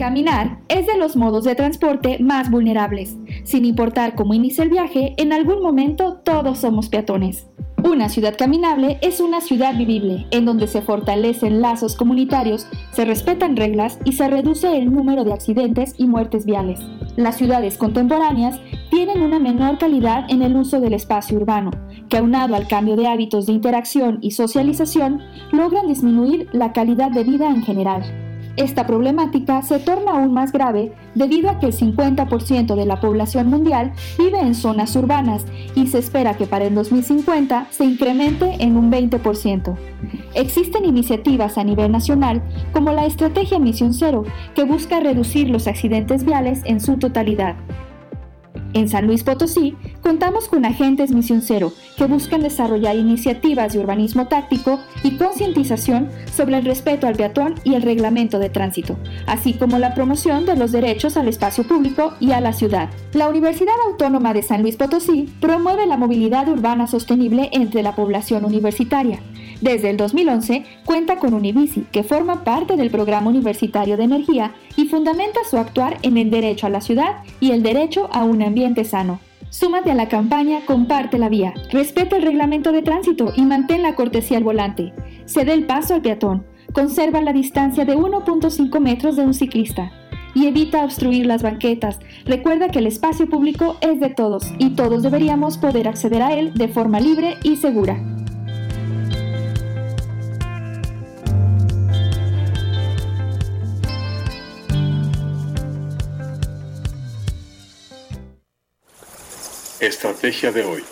Caminar es de los modos de transporte más vulnerables. Sin importar cómo inicia el viaje, en algún momento todos somos peatones. Una ciudad caminable es una ciudad vivible, en donde se fortalecen lazos comunitarios, se respetan reglas y se reduce el número de accidentes y muertes viales. Las ciudades contemporáneas tienen una menor calidad en el uso del espacio urbano, que aunado al cambio de hábitos de interacción y socialización, logran disminuir la calidad de vida en general. Esta problemática se torna aún más grave debido a que el 50% de la población mundial vive en zonas urbanas y se espera que para el 2050 se incremente en un 20%. Existen iniciativas a nivel nacional como la Estrategia Misión Cero, que busca reducir los accidentes viales en su totalidad. En San Luis Potosí contamos con agentes Misión Cero que buscan desarrollar iniciativas de urbanismo táctico y concientización sobre el respeto al peatón y el reglamento de tránsito, así como la promoción de los derechos al espacio público y a la ciudad. La Universidad Autónoma de San Luis Potosí promueve la movilidad urbana sostenible entre la población universitaria desde el 2011 cuenta con Unibici, que forma parte del programa universitario de energía y fundamenta su actuar en el derecho a la ciudad y el derecho a un ambiente sano. Súmate a la campaña Comparte la vía, respeta el reglamento de tránsito y mantén la cortesía al volante. Cede el paso al peatón, conserva la distancia de 1.5 metros de un ciclista y evita obstruir las banquetas. Recuerda que el espacio público es de todos y todos deberíamos poder acceder a él de forma libre y segura. Estrategia de hoy.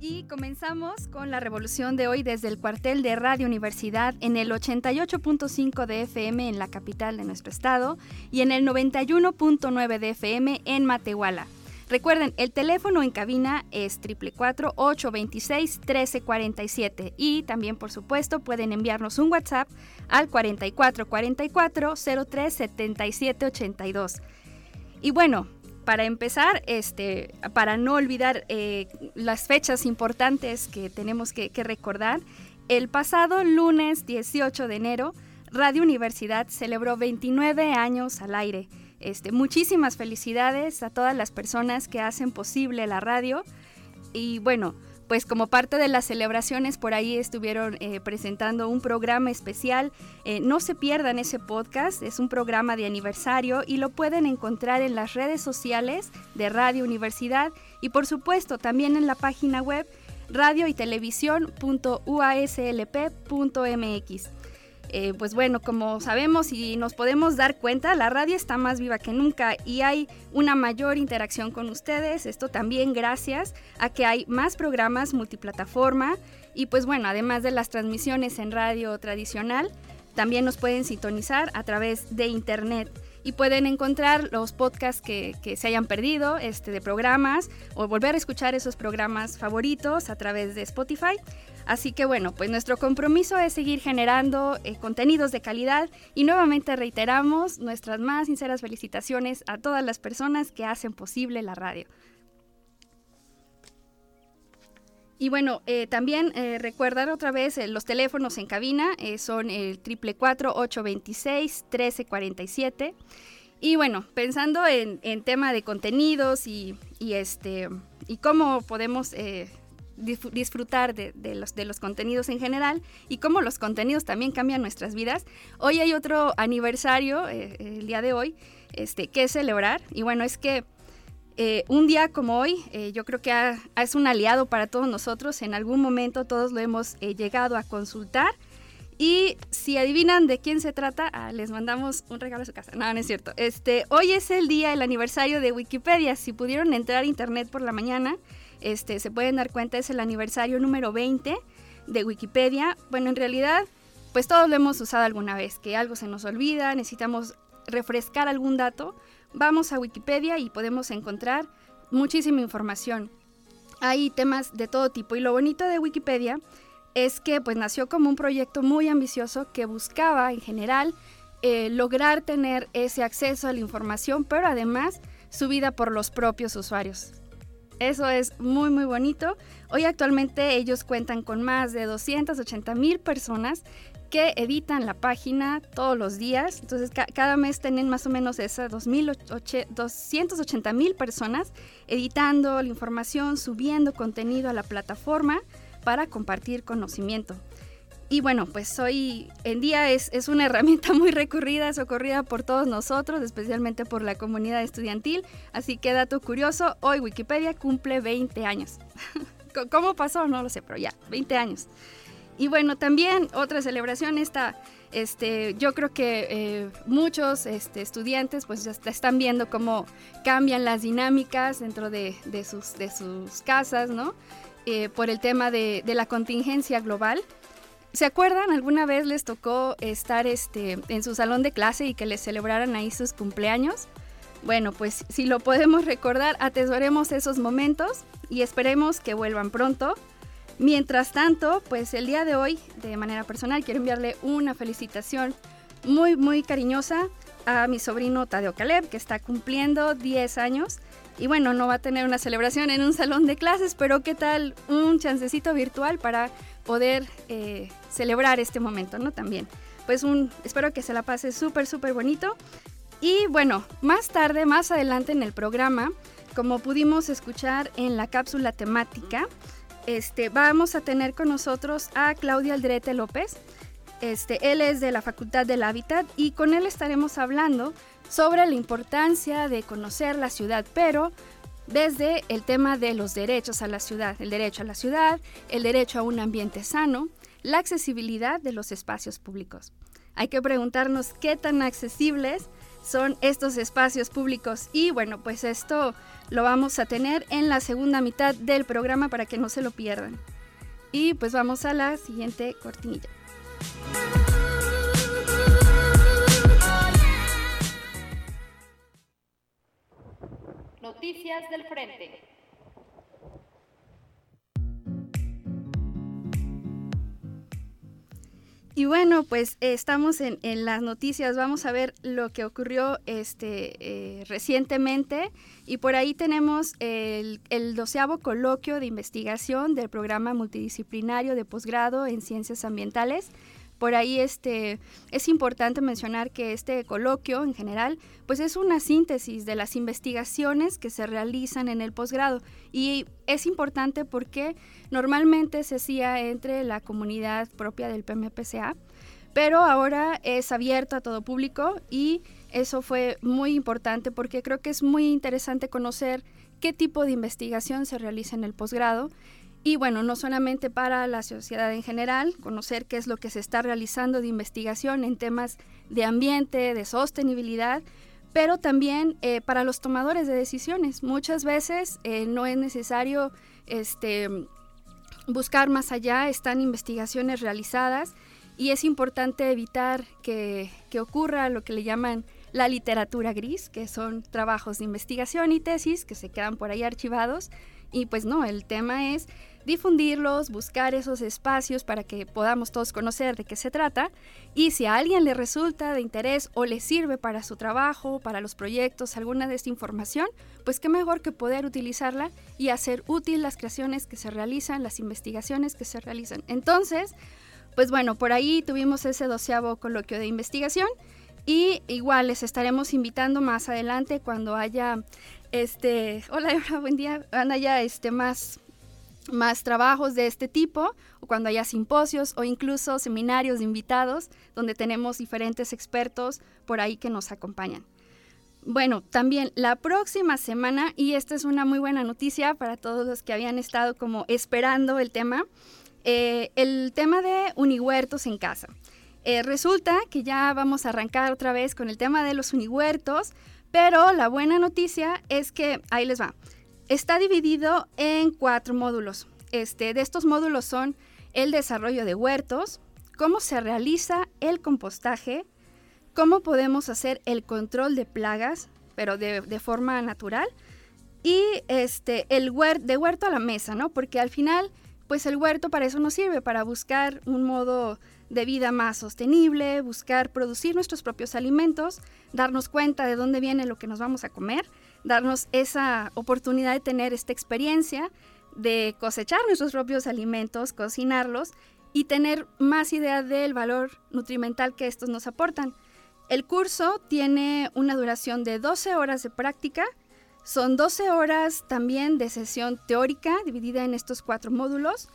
Y comenzamos con la revolución de hoy desde el cuartel de Radio Universidad en el 88.5 de FM en la capital de nuestro estado y en el 91.9 de FM en Matehuala. Recuerden, el teléfono en cabina es 444-826-1347 y también, por supuesto, pueden enviarnos un WhatsApp al 4444 037782. Y bueno, para empezar, este, para no olvidar eh, las fechas importantes que tenemos que, que recordar, el pasado lunes 18 de enero, Radio Universidad celebró 29 años al aire. Este, muchísimas felicidades a todas las personas que hacen posible la radio. Y bueno, pues como parte de las celebraciones por ahí estuvieron eh, presentando un programa especial. Eh, no se pierdan ese podcast, es un programa de aniversario y lo pueden encontrar en las redes sociales de Radio Universidad y por supuesto también en la página web radio y televisión.uaslp.mx. Eh, pues bueno, como sabemos y nos podemos dar cuenta, la radio está más viva que nunca y hay una mayor interacción con ustedes. Esto también gracias a que hay más programas multiplataforma y pues bueno, además de las transmisiones en radio tradicional, también nos pueden sintonizar a través de internet y pueden encontrar los podcasts que, se hayan perdido este, de programas o volver a escuchar esos programas favoritos a través de Spotify. Así que bueno, pues nuestro compromiso es seguir generando eh, contenidos de calidad y nuevamente reiteramos nuestras más sinceras felicitaciones a todas las personas que hacen posible la radio. Y bueno, eh, también eh, recordar otra vez los teléfonos en cabina, son el 444-826-1347. Y bueno, pensando en, tema de contenidos y, este, y cómo podemos disfrutar de, los, de los contenidos en general y cómo los contenidos también cambian nuestras vidas. Hoy hay otro aniversario, eh, el día de hoy, este, que celebrar. Y bueno, es que eh, un día como hoy, eh, yo creo que es un aliado para todos nosotros. En algún momento todos lo hemos llegado a consultar. Y si adivinan de quién se trata, ah, les mandamos un regalo a su casa. No, no es cierto. Este, hoy es el día, el aniversario de Wikipedia. Si pudieron entrar a internet por la mañana, este, se pueden dar cuenta, es el aniversario número 20 de Wikipedia. Bueno, en realidad, pues todos lo hemos usado alguna vez, que algo se nos olvida, necesitamos refrescar algún dato, vamos a Wikipedia y podemos encontrar muchísima información. Hay temas de todo tipo y lo bonito de Wikipedia es que pues nació como un proyecto muy ambicioso que buscaba en general eh, lograr tener ese acceso a la información, pero además subida por los propios usuarios. Eso es muy muy bonito. Hoy actualmente ellos cuentan con más de 280 mil personas que editan la página todos los días. Entonces cada mes tienen más o menos esas 280 mil personas editando la información, subiendo contenido a la plataforma para compartir conocimiento. Y bueno, pues hoy en día es, es, una herramienta muy recurrida, socorrida por todos nosotros, especialmente por la comunidad estudiantil. Así que dato curioso, hoy Wikipedia cumple 20 años. ¿Cómo pasó? No lo sé, pero ya, 20 años. Y bueno, también otra celebración esta, este, yo creo que eh, muchos este, estudiantes pues ya están viendo cómo cambian las dinámicas dentro de, de, sus, de sus casas, ¿no? Eh, por el tema de, de, la contingencia global. ¿Se acuerdan? ¿Alguna vez les tocó estar este, en su salón de clase y que les celebraran ahí sus cumpleaños? Bueno, pues si lo podemos recordar, atesoremos esos momentos y esperemos que vuelvan pronto. Mientras tanto, pues el día de hoy, de manera personal, quiero enviarle una felicitación muy, muy cariñosa a mi sobrino Tadeo Caleb, que está cumpliendo 10 años. Y bueno, no va a tener una celebración en un salón de clases, pero qué tal un chancecito virtual para poder eh, celebrar este momento, ¿no? También. Pues un, espero que se la pase súper, súper bonito. Y bueno, más tarde, más adelante en el programa, como pudimos escuchar en la cápsula temática, este, vamos a tener con nosotros a Claudia Aldrete López. Este, él es de la Facultad del Hábitat y con él estaremos hablando sobre la importancia de conocer la ciudad, pero desde el tema de los derechos a la ciudad, el derecho a la ciudad, el derecho a un ambiente sano, la accesibilidad de los espacios públicos. Hay que preguntarnos qué tan accesibles son estos espacios públicos y bueno, pues esto lo vamos a tener en la segunda mitad del programa para que no se lo pierdan. Y pues vamos a la siguiente cortinilla. Noticias del Frente. Y bueno, pues estamos en, las noticias, vamos a ver lo que ocurrió este, eh, recientemente. Y por ahí tenemos el, el doceavo coloquio de investigación del programa multidisciplinario de posgrado en ciencias ambientales por ahí este, es importante mencionar que este coloquio en general pues es una síntesis de las investigaciones que se realizan en el posgrado. Y es importante porque normalmente se hacía entre la comunidad propia del PMPCA, pero ahora es abierto a todo público y eso fue muy importante porque creo que es muy interesante conocer qué tipo de investigación se realiza en el posgrado y bueno, no solamente para la sociedad en general, conocer qué es lo que se está realizando de investigación en temas de ambiente, de sostenibilidad, pero también eh, para los tomadores de decisiones. Muchas veces eh, no es necesario este, buscar más allá, están investigaciones realizadas y es importante evitar que, que ocurra lo que le llaman la literatura gris, que son trabajos de investigación y tesis que se quedan por ahí archivados. Y pues no, el tema es difundirlos, buscar esos espacios para que podamos todos conocer de qué se trata y si a alguien le resulta de interés o le sirve para su trabajo, para los proyectos, alguna de esta información, pues qué mejor que poder utilizarla y hacer útil las creaciones que se realizan, las investigaciones que se realizan. Entonces, pues bueno, por ahí tuvimos ese doceavo coloquio de investigación y igual les estaremos invitando más adelante cuando haya este, hola, buen día, haya este más más trabajos de este tipo, o cuando haya simposios o incluso seminarios de invitados, donde tenemos diferentes expertos por ahí que nos acompañan. Bueno, también la próxima semana, y esta es una muy buena noticia para todos los que habían estado como esperando el tema, eh, el tema de unihuertos en casa. Eh, resulta que ya vamos a arrancar otra vez con el tema de los unihuertos, pero la buena noticia es que, ahí les va, Está dividido en cuatro módulos. Este, de estos módulos son el desarrollo de huertos, cómo se realiza el compostaje, cómo podemos hacer el control de plagas, pero de, forma natural, y este, el de huerto a la mesa, ¿no? Porque al final, pues el huerto para eso nos sirve, para buscar un modo de vida más sostenible, buscar producir nuestros propios alimentos, darnos cuenta de dónde viene lo que nos vamos a comer, darnos esa oportunidad de tener esta experiencia de cosechar nuestros propios alimentos, cocinarlos y tener más idea del valor nutrimental que estos nos aportan. El curso tiene una duración de 12 horas de práctica, son 12 horas también de sesión teórica dividida en estos cuatro módulos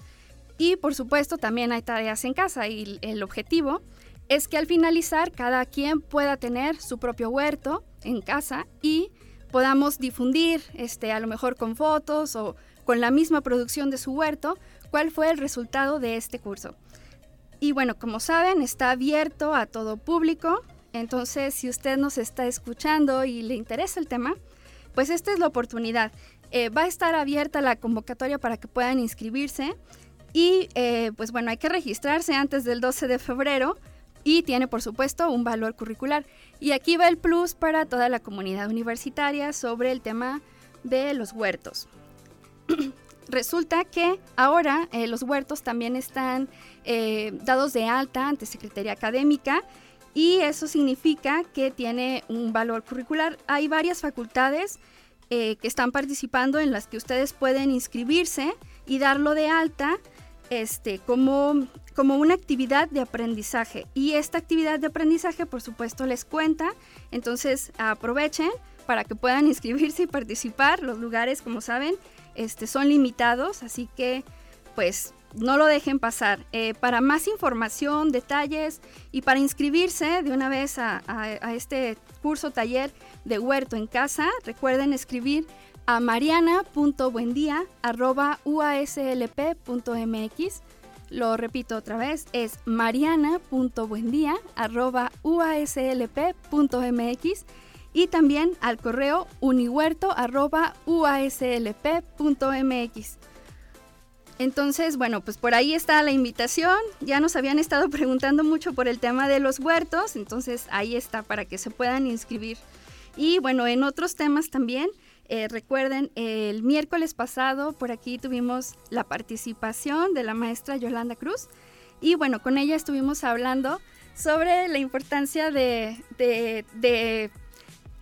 y por supuesto también hay tareas en casa y el objetivo es que al finalizar cada quien pueda tener su propio huerto en casa y podamos difundir, este, a lo mejor con fotos o con la misma producción de su huerto, cuál fue el resultado de este curso. Y bueno, como saben, está abierto a todo público, entonces si usted nos está escuchando y le interesa el tema, pues esta es la oportunidad. Eh, va a estar abierta la convocatoria para que puedan inscribirse y eh, pues bueno, hay que registrarse antes del 12 de febrero y tiene por supuesto un valor curricular. Y aquí va el plus para toda la comunidad universitaria sobre el tema de los huertos. Resulta que ahora eh, los huertos también están eh, dados de alta ante Secretaría Académica y eso significa que tiene un valor curricular. Hay varias facultades eh, que están participando en las que ustedes pueden inscribirse y darlo de alta este, como, como una actividad de aprendizaje. Y esta actividad de aprendizaje, por supuesto, les cuenta. Entonces, aprovechen para que puedan inscribirse y participar. Los lugares, como saben, este, son limitados, así que pues no lo dejen pasar. Eh, para más información, detalles y para inscribirse de una vez a, este curso taller de huerto en casa, recuerden escribir a mariana.buendía.uaslp.mx. Lo repito otra vez, es mariana.buendía.uaslp.mx y también al correo unihuerto.uaslp.mx. Entonces, bueno, pues por ahí está la invitación. Ya nos habían estado preguntando mucho por el tema de los huertos, entonces ahí está para que se puedan inscribir. Y bueno, en otros temas también, eh, recuerden, el miércoles pasado por aquí tuvimos la participación de la maestra Yolanda Cruz y bueno, con ella estuvimos hablando sobre la importancia de, de,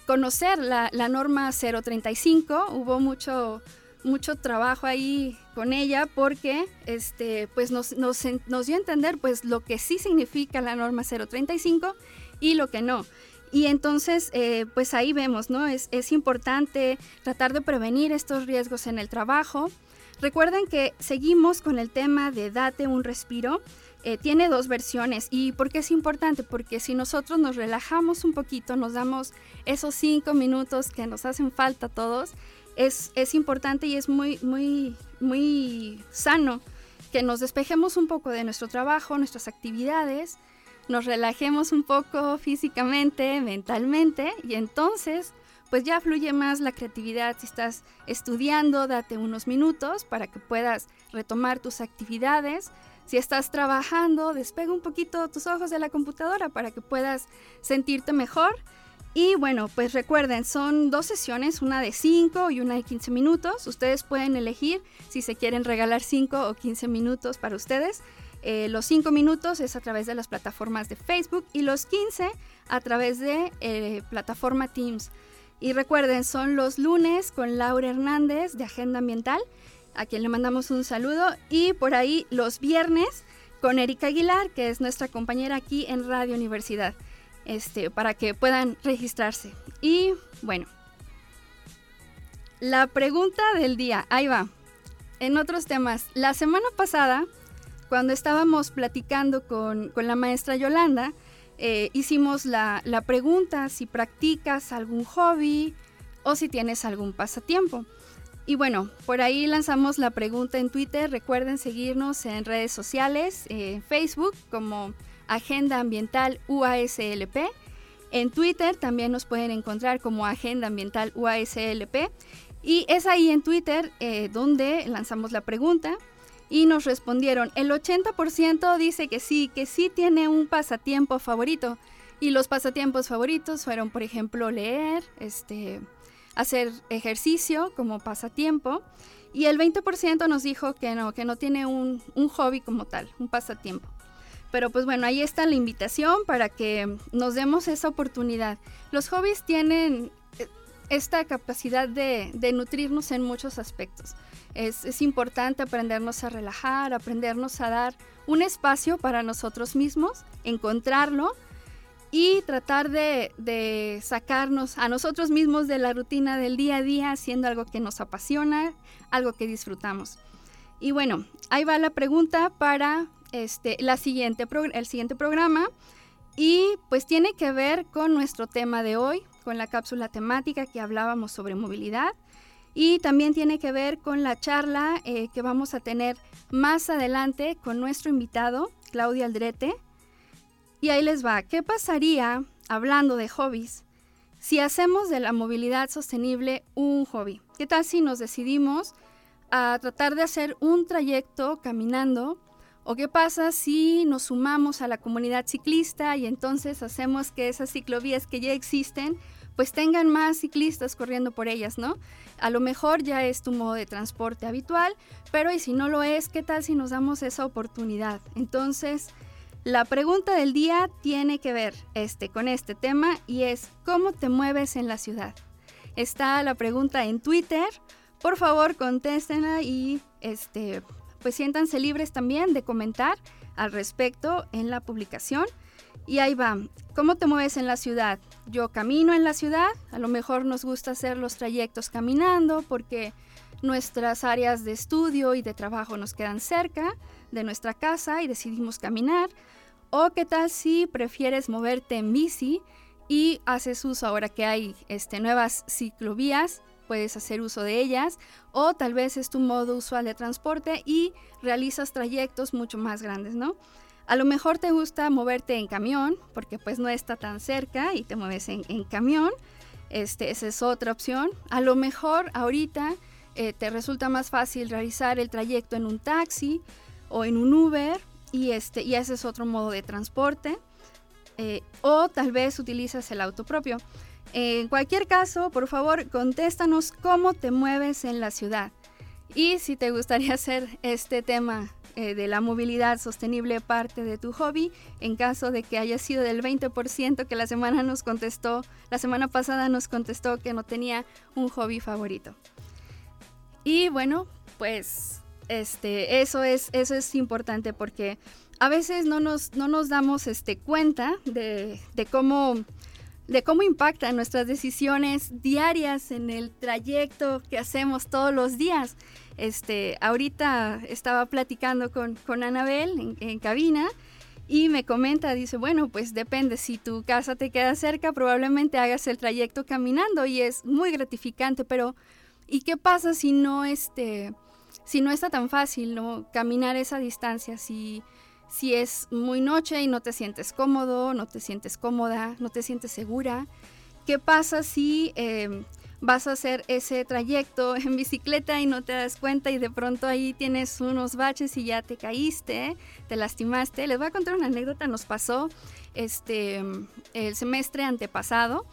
conocer la, norma 035. Hubo mucho, mucho trabajo ahí con ella porque este, pues nos, nos, dio a entender pues, lo que sí significa la norma 035 y lo que no. Y entonces, eh, pues ahí vemos, ¿no? Es, es importante tratar de prevenir estos riesgos en el trabajo. Recuerden que seguimos con el tema de date un respiro. Eh, tiene dos versiones. ¿Y por qué es importante? Porque si nosotros nos relajamos un poquito, nos damos esos cinco minutos que nos hacen falta a todos, es, es importante y es muy, muy, muy sano que nos despejemos un poco de nuestro trabajo, nuestras actividades, nos relajemos un poco físicamente, mentalmente y entonces pues ya fluye más la creatividad. Si estás estudiando, date unos minutos para que puedas retomar tus actividades si estás trabajando, despega un poquito tus ojos de la computadora para que puedas sentirte mejor. Y bueno, pues recuerden, son dos sesiones, una de 5 y una de 15 minutos. Ustedes pueden elegir si se quieren regalar 5 o 15 minutos para ustedes. Eh, los 5 minutos es a través de las plataformas de Facebook y los 15 a través de eh, plataforma Teams. Y recuerden, son los lunes con Laura Hernández de Agenda Ambiental a quien le mandamos un saludo. Y por ahí los viernes con Erika Aguilar, que es nuestra compañera aquí en Radio Universidad, este, para que puedan registrarse. Y bueno, la pregunta del día, ahí va. En otros temas, la semana pasada, cuando estábamos platicando con, la maestra Yolanda, eh, hicimos la, la pregunta si practicas algún hobby o si tienes algún pasatiempo. Y bueno, por ahí lanzamos la pregunta en Twitter. Recuerden seguirnos en redes sociales, en Facebook como Agenda Ambiental UASLP. En Twitter también nos pueden encontrar como Agenda Ambiental UASLP. Y es ahí en Twitter eh, donde lanzamos la pregunta. Y nos respondieron, el 80% dice que sí, que sí tiene un pasatiempo favorito. Y los pasatiempos favoritos fueron, por ejemplo, leer, este, hacer ejercicio como pasatiempo. Y el 20% nos dijo que no, que no tiene un, un hobby como tal, un pasatiempo. Pero pues bueno, ahí está la invitación para que nos demos esa oportunidad. Los hobbies tienen eh, esta capacidad de, de nutrirnos en muchos aspectos. Es, es, importante aprendernos a relajar, aprendernos a dar un espacio para nosotros mismos, encontrarlo y tratar de, sacarnos a nosotros mismos de la rutina del día a día haciendo algo que nos apasiona, algo que disfrutamos. Y bueno, ahí va la pregunta para este, la siguiente el siguiente programa y pues tiene que ver con nuestro tema de hoy, con la cápsula temática que hablábamos sobre movilidad y también tiene que ver con la charla eh, que vamos a tener más adelante con nuestro invitado, Claudia Aldrete. Y ahí les va, ¿qué pasaría, hablando de hobbies, si hacemos de la movilidad sostenible un hobby? ¿Qué tal si nos decidimos a tratar de hacer un trayecto caminando ¿O qué pasa si nos sumamos a la comunidad ciclista y entonces hacemos que esas ciclovías que ya existen pues tengan más ciclistas corriendo por ellas, ¿no? A lo mejor ya es tu modo de transporte habitual, pero y si no lo es, ¿qué tal si nos damos esa oportunidad? Entonces, la pregunta del día tiene que ver este, con este tema y es ¿cómo te mueves en la ciudad? Está la pregunta en Twitter. Por favor, contéstenla y este, pues siéntanse libres también de comentar al respecto en la publicación. Y ahí va, ¿cómo te mueves en la ciudad? Yo camino en la ciudad, a lo mejor nos gusta hacer los trayectos caminando porque nuestras áreas de estudio y de trabajo nos quedan cerca de nuestra casa y decidimos caminar. O qué tal si prefieres moverte en bici y haces uso ahora que hay este, nuevas ciclovías puedes hacer uso de ellas o tal vez es tu modo usual de transporte y realizas trayectos mucho más grandes, ¿no? A lo mejor te gusta moverte en camión porque pues no está tan cerca y te mueves en, camión. Este, esa es otra opción. A lo mejor ahorita eh, te resulta más fácil realizar el trayecto en un taxi o en un Uber y, este, y ese es otro modo de transporte. Eh, o tal vez utilizas el auto propio. En cualquier caso, por favor, contéstanos cómo te mueves en la ciudad. Y si te gustaría hacer este tema eh, de la movilidad sostenible parte de tu hobby, en caso de que haya sido del 20% que la semana nos contestó, la semana pasada nos contestó que no tenía un hobby favorito. Y bueno, pues este, eso, es, eso es importante porque a veces no nos, no nos damos este, cuenta de, de cómo de cómo impactan nuestras decisiones diarias en el trayecto que hacemos todos los días. Este, ahorita estaba platicando con, con Anabel en, cabina y me comenta, dice, bueno, pues depende, si tu casa te queda cerca, probablemente hagas el trayecto caminando y es muy gratificante, pero ¿y qué pasa si no, este, si no está tan fácil, ¿no? Caminar esa distancia, si si es muy noche y no te sientes cómodo, no te sientes cómoda, no te sientes segura. ¿Qué pasa si em, vas a hacer ese trayecto en bicicleta y no te das cuenta y de pronto ahí tienes unos baches y ya te caíste, te lastimaste? Les voy a contar una anécdota, nos pasó este, el semestre antepasado.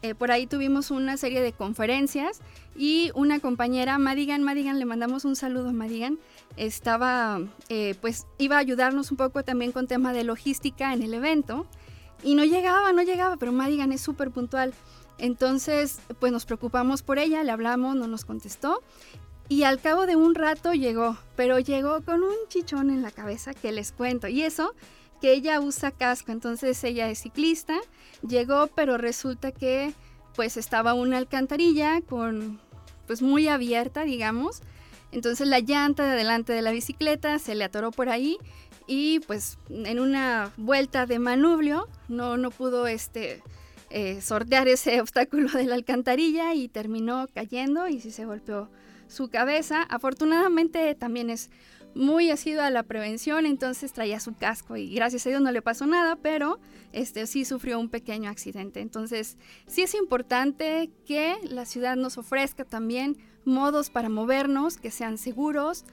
Eh, por ahí tuvimos una serie de conferencias y una compañera, Madigan, Madigan, le mandamos un saludo a Madigan, estaba, eh, pues iba a ayudarnos un poco también con tema de logística en el evento y no llegaba, no llegaba, pero Madigan es súper puntual. Entonces, pues nos preocupamos por ella, le hablamos, no nos contestó y al cabo de un rato llegó, pero llegó con un chichón en la cabeza que les cuento. Y eso, que ella usa casco, entonces ella es ciclista, llegó, pero resulta que pues estaba una alcantarilla con pues muy abierta, digamos. Entonces la llanta de adelante de la bicicleta se le atoró por ahí y pues en una vuelta de manubrio no, no pudo este, eh, sortear ese obstáculo de la alcantarilla y terminó cayendo y se golpeó su cabeza. Afortunadamente también es muy asiduo a la prevención, entonces traía su casco y gracias a Dios no le pasó nada, pero este sí sufrió un pequeño accidente. Entonces, sí es importante que la ciudad nos ofrezca también modos para movernos que sean seguros,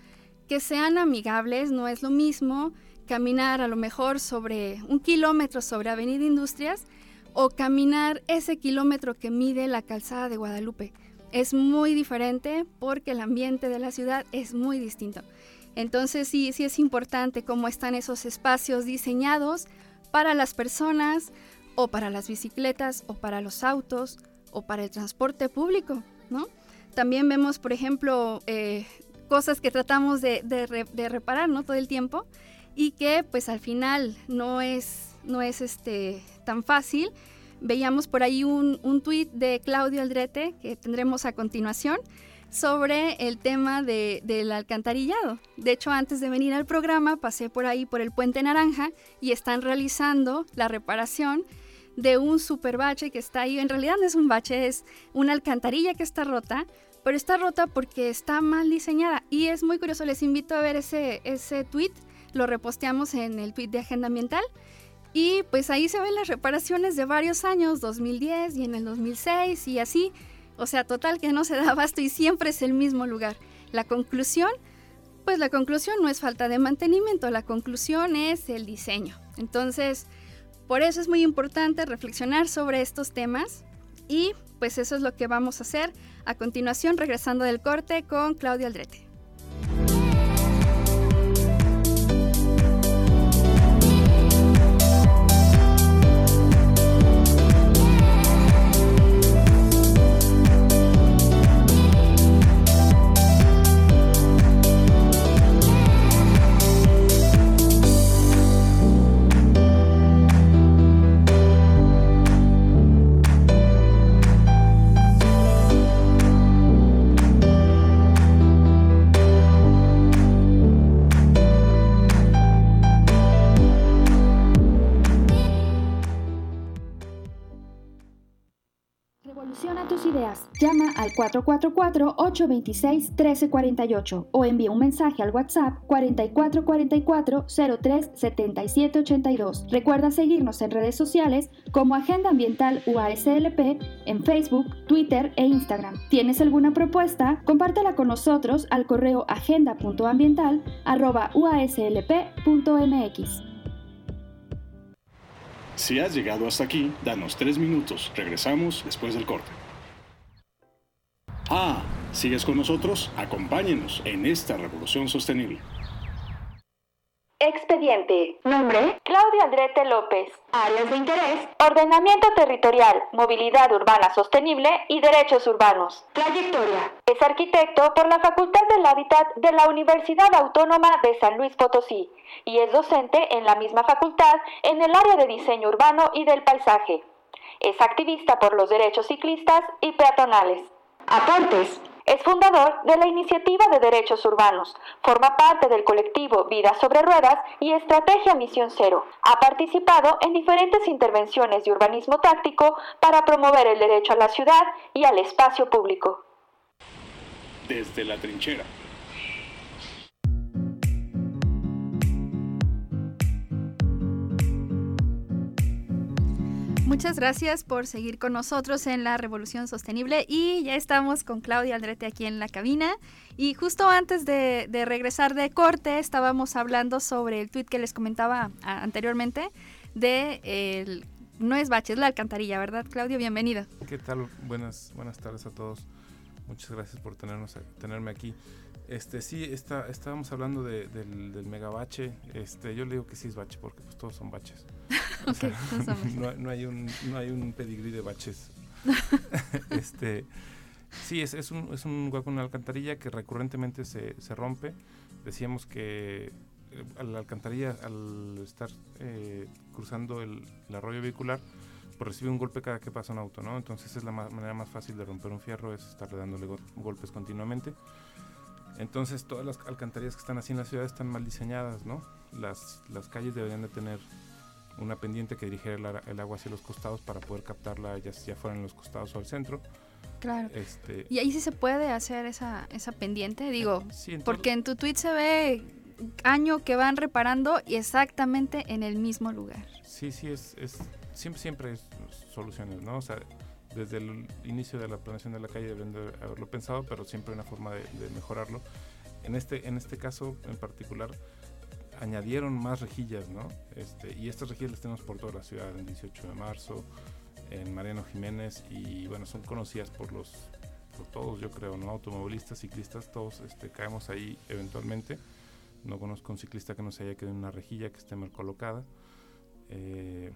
que sean amigables, no es lo mismo caminar a lo mejor sobre un kilómetro sobre Avenida Industrias o caminar ese kilómetro que mide la calzada de Guadalupe. Es muy diferente porque el ambiente de la ciudad es muy distinto. Entonces sí, sí es importante cómo están esos espacios diseñados para las personas o para las bicicletas o para los autos o para el transporte público, ¿no? También vemos, por ejemplo, eh, cosas que tratamos de, reparar, ¿no? Todo el tiempo y que pues al final no es, no es este, tan fácil. Veíamos por ahí un, un tuit de Claudio Aldrete que tendremos a continuación sobre el tema de, del alcantarillado. De hecho, antes de venir al programa pasé por ahí por el puente naranja y están realizando la reparación de un super bache que está ahí. En realidad no es un bache, es una alcantarilla que está rota, pero está rota porque está mal diseñada. Y es muy curioso, les invito a ver ese, ese tweet, lo reposteamos en el tweet de Agenda Ambiental. Y pues ahí se ven las reparaciones de varios años, 2010 y en el 2006 y así. O sea, total que no se da abasto y siempre es el mismo lugar. La conclusión, pues la conclusión no es falta de mantenimiento, la conclusión es el diseño. Entonces, por eso es muy importante reflexionar sobre estos temas y pues eso es lo que vamos a hacer a continuación regresando del corte con Claudia Aldrete. Llama al 444-826-1348 o envía un mensaje al WhatsApp 4444-037782. Recuerda seguirnos en redes sociales como Agenda Ambiental UASLP en Facebook, Twitter e Instagram. ¿Tienes alguna propuesta? Compártela con nosotros al correo agenda.ambiental.uaslp.mx. Si has llegado hasta aquí, danos tres minutos. Regresamos después del corte. Ah, ¿sigues con nosotros? Acompáñenos en esta revolución sostenible. Expediente. Nombre. Claudia Aldrete López. Áreas de interés. Ordenamiento territorial, movilidad urbana sostenible y derechos urbanos. Trayectoria. Es arquitecto por la Facultad del Hábitat de la Universidad Autónoma de San Luis Potosí y es docente en la misma facultad en el área de diseño urbano y del paisaje. Es activista por los derechos ciclistas y peatonales. Aportes. Es fundador de la Iniciativa de Derechos Urbanos. Forma parte del colectivo Vida sobre Ruedas y Estrategia Misión Cero. Ha participado en diferentes intervenciones de urbanismo táctico para promover el derecho a la ciudad y al espacio público. Desde la trinchera. Muchas gracias por seguir con nosotros en la Revolución Sostenible y ya estamos con Claudia Aldrete aquí en la cabina y justo antes de, regresar de corte estábamos hablando sobre el tuit que les comentaba anteriormente de no es bache, es la alcantarilla, ¿verdad Claudio? Bienvenida. ¿Qué tal? Buenas, buenas tardes a todos. Muchas gracias por tenernos, tenerme aquí. Este, sí, está, estábamos hablando del, del megabache. Este, yo le digo que sí es bache porque pues todos son baches. no, hay un, no hay un pedigrí de baches. este, sí, es, es, un, es un hueco en alcantarilla que recurrentemente se, se rompe. Decíamos que eh, la alcantarilla, al estar eh, cruzando el, arroyo vehicular, pues recibe un golpe cada que pasa un auto, ¿no? Entonces es la manera más fácil de romper un fierro, es estarle dándole golpes continuamente. Entonces todas las alcantarillas que están así en la ciudad están mal diseñadas, ¿no? Las, las calles deberían de tener una pendiente que dirigiera el, agua hacia los costados para poder captarla ya, ya fuera en los costados o al centro. Claro. Este, y ahí sí se puede hacer esa, esa pendiente, digo, porque en tu tweet se ve año que van reparando y exactamente en el mismo lugar. Sí, sí, es, es siempre, siempre hay soluciones, ¿no? O sea, desde el inicio de la planeación de la calle deben de haberlo pensado, pero siempre hay una forma de, mejorarlo. en, este, en este caso en particular añadieron más rejillas, ¿no? Este, y estas rejillas las tenemos por toda la ciudad, en 18 de marzo, en Mariano Jiménez, y bueno, son conocidas por los por todos, yo creo, ¿no? Automovilistas, ciclistas, todos este, caemos ahí eventualmente. No conozco un ciclista que no se haya quedado en una rejilla que esté mal colocada. Eh,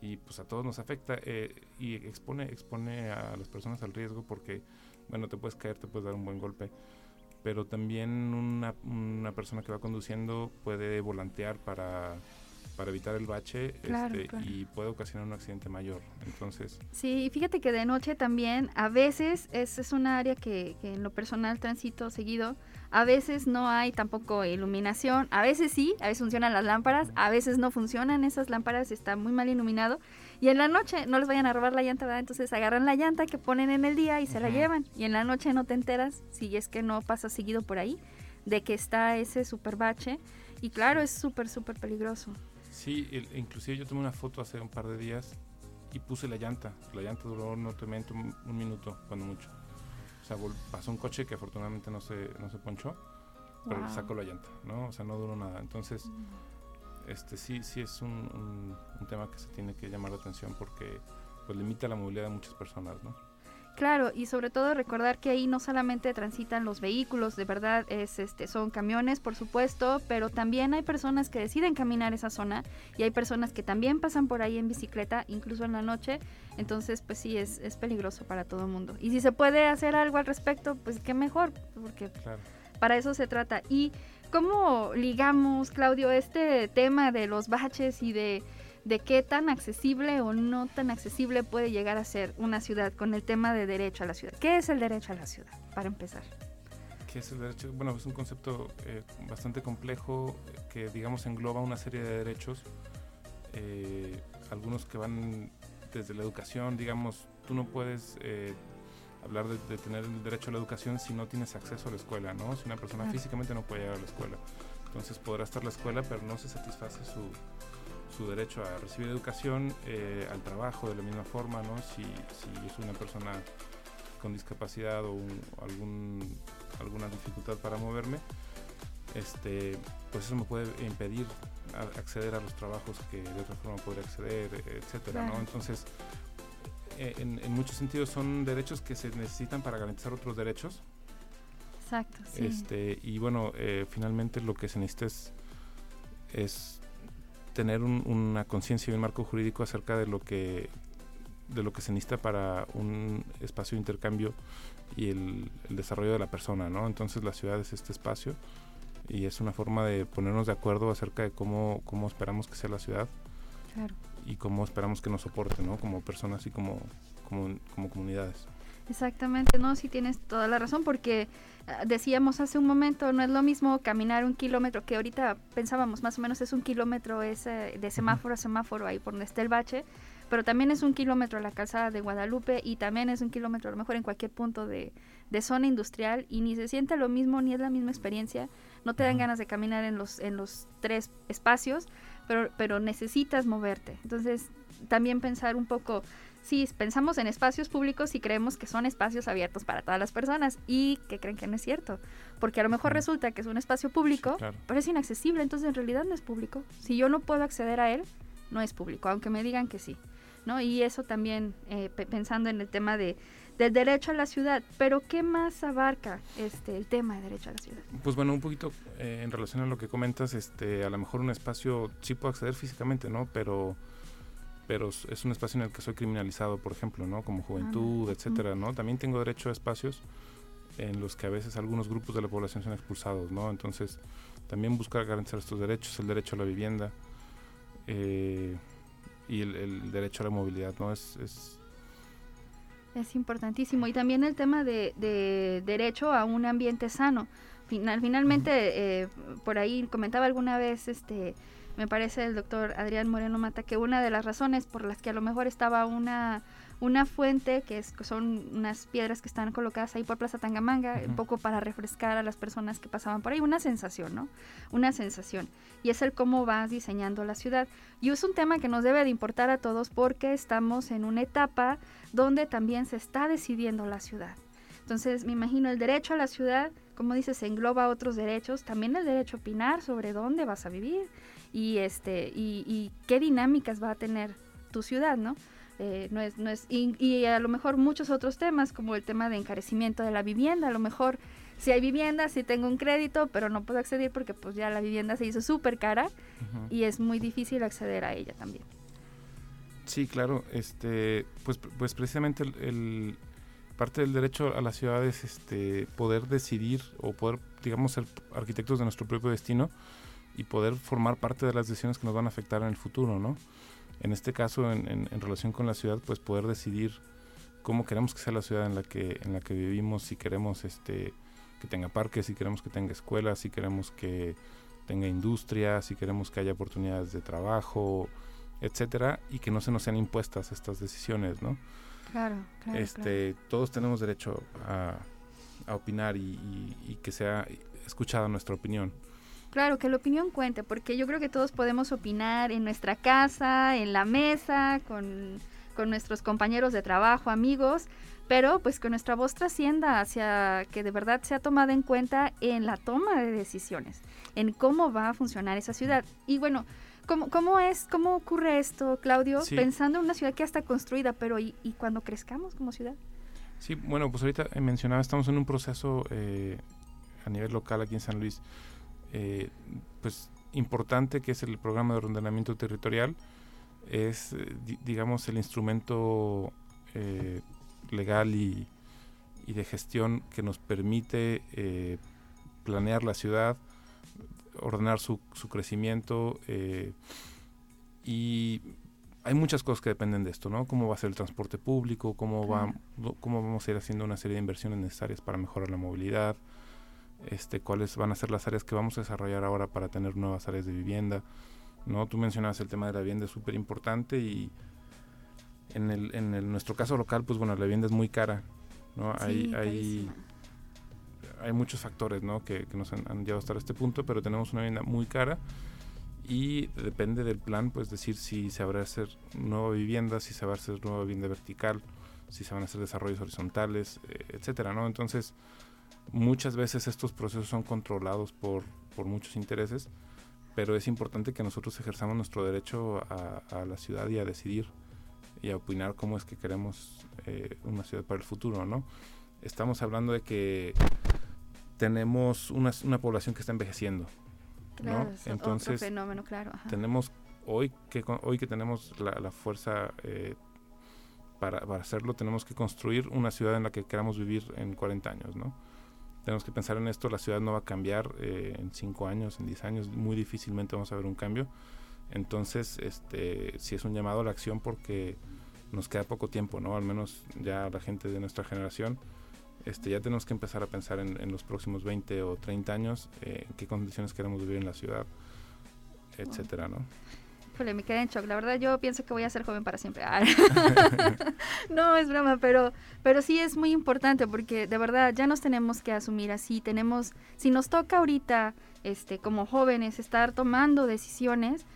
y pues a todos nos afecta eh, y expone, expone a las personas al riesgo porque, bueno, te puedes caer, te puedes dar un buen golpe pero también una, una persona que va conduciendo puede volantear para para evitar el bache este, y puede ocasionar un accidente mayor. Entonces. Sí, fíjate que de noche también, a veces, es, es un área que, que, en lo personal transito seguido, a veces no hay tampoco iluminación, a veces sí, a veces funcionan las lámparas, a veces no funcionan esas lámparas, está muy mal iluminado. Y en la noche no les vayan a robar la llanta, ¿verdad? Entonces agarran la llanta que ponen en el día y se la llevan. Y en la noche no te enteras, si es que no pasa seguido por ahí, de que está ese super bache. Y claro, es súper, súper peligroso. Sí, inclusive yo tomé una foto hace un par de días y puse la llanta. La llanta duró, no te miento, un, minuto, cuando mucho. O sea, pasó un coche que afortunadamente no se, no se ponchó, pero sacó la llanta, ¿no? O sea, no duró nada. Entonces, mm. Este sí, sí es un, un, tema que se tiene que llamar la atención porque pues limita la movilidad de muchas personas, ¿no? Claro, y sobre todo recordar que ahí no solamente transitan los vehículos, de verdad es este son camiones, por supuesto, pero también hay personas que deciden caminar esa zona y hay personas que también pasan por ahí en bicicleta, incluso en la noche, entonces pues sí es, es peligroso para todo el mundo. Y si se puede hacer algo al respecto, pues qué mejor, porque para eso se trata. Y cómo ligamos, Claudio, este tema de los baches y de de qué tan accesible o no tan accesible puede llegar a ser una ciudad con el tema de derecho a la ciudad. ¿Qué es el derecho a la ciudad, para empezar? ¿Qué es el derecho? Bueno, es un concepto eh, bastante complejo que, digamos, engloba una serie de derechos, eh, algunos que van desde la educación, digamos, tú no puedes eh, hablar de, tener el derecho a la educación si no tienes acceso a la escuela, ¿no? Si una persona físicamente no puede llegar a la escuela. Entonces podrá estar la escuela, pero no se satisface su, su derecho a recibir educación, eh, al trabajo de la misma forma, ¿no? Si, si es una persona con discapacidad o algún, alguna dificultad para moverme, este, pues eso me puede impedir acceder a los trabajos que de otra forma podría acceder, etcétera, ¿no? Entonces, en, en, muchos sentidos son derechos que se necesitan para garantizar otros derechos. Exacto, sí. Este, y bueno, eh, finalmente lo que se necesita es, es tener una conciencia y un marco jurídico acerca de lo que de lo que se necesita para un espacio de intercambio y el, desarrollo de la persona, ¿no? Entonces la ciudad es este espacio y es una forma de ponernos de acuerdo acerca de cómo, cómo esperamos que sea la ciudad y cómo esperamos que nos soporte, ¿no? Como personas y como, como, como comunidades. Exactamente, no, sí tienes toda la razón, porque ah, decíamos hace un momento, no es lo mismo caminar un kilómetro, que ahorita pensábamos más o menos es un kilómetro ese de semáforo a semáforo ahí por donde está el bache, pero también es un kilómetro la calzada de Guadalupe y también es un kilómetro a lo mejor en cualquier punto de, de zona industrial y ni se siente lo mismo ni es la misma experiencia, no te dan ganas de caminar en los, en los tres espacios, pero, pero necesitas moverte. Entonces, también pensar un poco sí, pensamos en espacios públicos y creemos que son espacios abiertos para todas las personas y que creen que no es cierto. Porque a lo mejor resulta que es un espacio público, pero es inaccesible, entonces en realidad no es público. Si yo no puedo acceder a él, no es público, aunque me digan que sí. ¿no? Y eso también eh, pensando en el tema de, del derecho a la ciudad. Pero ¿qué más abarca este el tema de derecho a la ciudad? Pues bueno, un poquito eh, en relación a lo que comentas, este, a lo mejor un espacio sí puedo acceder físicamente, ¿no? Pero pero es un espacio en el que soy criminalizado, por ejemplo, ¿no? Como juventud, ah, etcétera, ¿no? También tengo derecho a espacios en los que a veces algunos grupos de la población son expulsados, ¿no? Entonces, también buscar garantizar estos derechos, el derecho a la vivienda eh, y el, derecho a la movilidad, ¿no? Es, es, es importantísimo. Y también el tema de, de, derecho a un ambiente sano. Final, finalmente, eh, por ahí comentaba alguna vez, este me parece el doctor Adrián Moreno Mata que una de las razones por las que a lo mejor estaba una, una fuente, que, es, son unas piedras que están colocadas ahí por Plaza Tangamanga, un poco para refrescar a las personas que pasaban por ahí, una sensación, ¿no? Una sensación. Y es el cómo vas diseñando la ciudad. Y es un tema que nos debe de importar a todos porque estamos en una etapa donde también se está decidiendo la ciudad. Entonces, me imagino el derecho a la ciudad como dices, engloba otros derechos, también el derecho a opinar sobre dónde vas a vivir y, este, y, y qué dinámicas va a tener tu ciudad, ¿no? Eh, no es, no es, y, a lo mejor muchos otros temas, como el tema de encarecimiento de la vivienda, a lo mejor si hay vivienda, si tengo un crédito, pero no puedo acceder porque pues ya la vivienda se hizo súper cara y es muy difícil acceder a ella también. Sí, claro, este, pues, pues precisamente el, parte del derecho a la ciudad es este, poder decidir o poder, digamos, ser arquitectos de nuestro propio destino y poder formar parte de las decisiones que nos van a afectar en el futuro, ¿no? En este caso en, relación con la ciudad, pues poder decidir cómo queremos que sea la ciudad en la que, en la que vivimos, si queremos este, que tenga parques, si queremos que tenga escuelas, si queremos que tenga industria, si queremos que haya oportunidades de trabajo, etcétera, y que no se nos sean impuestas estas decisiones, ¿no? Claro, claro. Este, Todos tenemos derecho a, opinar y que sea escuchada nuestra opinión. Claro, que la opinión cuente, porque yo creo que todos podemos opinar en nuestra casa, en la mesa, con, nuestros compañeros de trabajo, amigos, pero pues que nuestra voz trascienda hacia que de verdad sea tomada en cuenta en la toma de decisiones, en cómo va a funcionar esa ciudad. Y bueno, ¿cómo, cómo es, cómo ocurre esto, Claudio? Pensando en una ciudad que ya está construida, pero ¿y, y cuando crezcamos como ciudad? Sí, bueno, pues ahorita mencionaba, estamos en un proceso eh, a nivel local aquí en San Luis eh, pues importante que es el programa de ordenamiento territorial es eh, digamos el instrumento eh, legal y, de gestión que nos permite planear la ciudad ordenar su, su crecimiento y hay muchas cosas que dependen de esto, ¿no? Cómo va a ser el transporte público, cómo, va, cómo vamos a ir haciendo una serie de inversiones necesarias para mejorar la movilidad, este, cuáles van a ser las áreas que vamos a desarrollar ahora para tener nuevas áreas de vivienda. ¿no? Tú mencionabas el tema de la vivienda, es súper importante y en, el, en el, nuestro caso local, pues bueno, la vivienda es muy cara. ¿no? hay, hay, hay, muchos factores ¿no? que, que nos han, han, llevado hasta este punto, pero tenemos una vivienda muy cara y depende del plan, pues decir si se habrá hacer nueva vivienda, si se va a hacer nueva vivienda vertical, si se van a hacer desarrollos horizontales, eh, etcétera, ¿no? Entonces, Muchas veces estos procesos son controlados por, por muchos intereses, pero es importante que nosotros ejerzamos nuestro derecho a, la ciudad y a decidir y a opinar cómo es que queremos eh, una ciudad para el futuro, ¿no? Estamos hablando de que tenemos una, una población que está envejeciendo, ¿no? Entonces, fenómeno, claro. Tenemos hoy que hoy que tenemos la, la fuerza eh, para, para, hacerlo, tenemos que construir una ciudad en la que queramos vivir en 40 años, ¿no? Tenemos que pensar en esto, la ciudad no va a cambiar eh, en 5 años, en 10 años, muy difícilmente vamos a ver un cambio. Entonces, este, sí es un llamado a la acción porque nos queda poco tiempo, ¿no? Al menos ya la gente de nuestra generación, este, ya tenemos que empezar a pensar en, los próximos 20 o 30 años, eh, en qué condiciones queremos vivir en la ciudad, etcétera, ¿no? Me quedé en shock. La verdad, yo pienso que voy a ser joven para siempre. no, es broma, pero, pero sí es muy importante porque de verdad ya nos tenemos que asumir así. Tenemos, si nos toca ahorita, este, como jóvenes, estar tomando decisiones,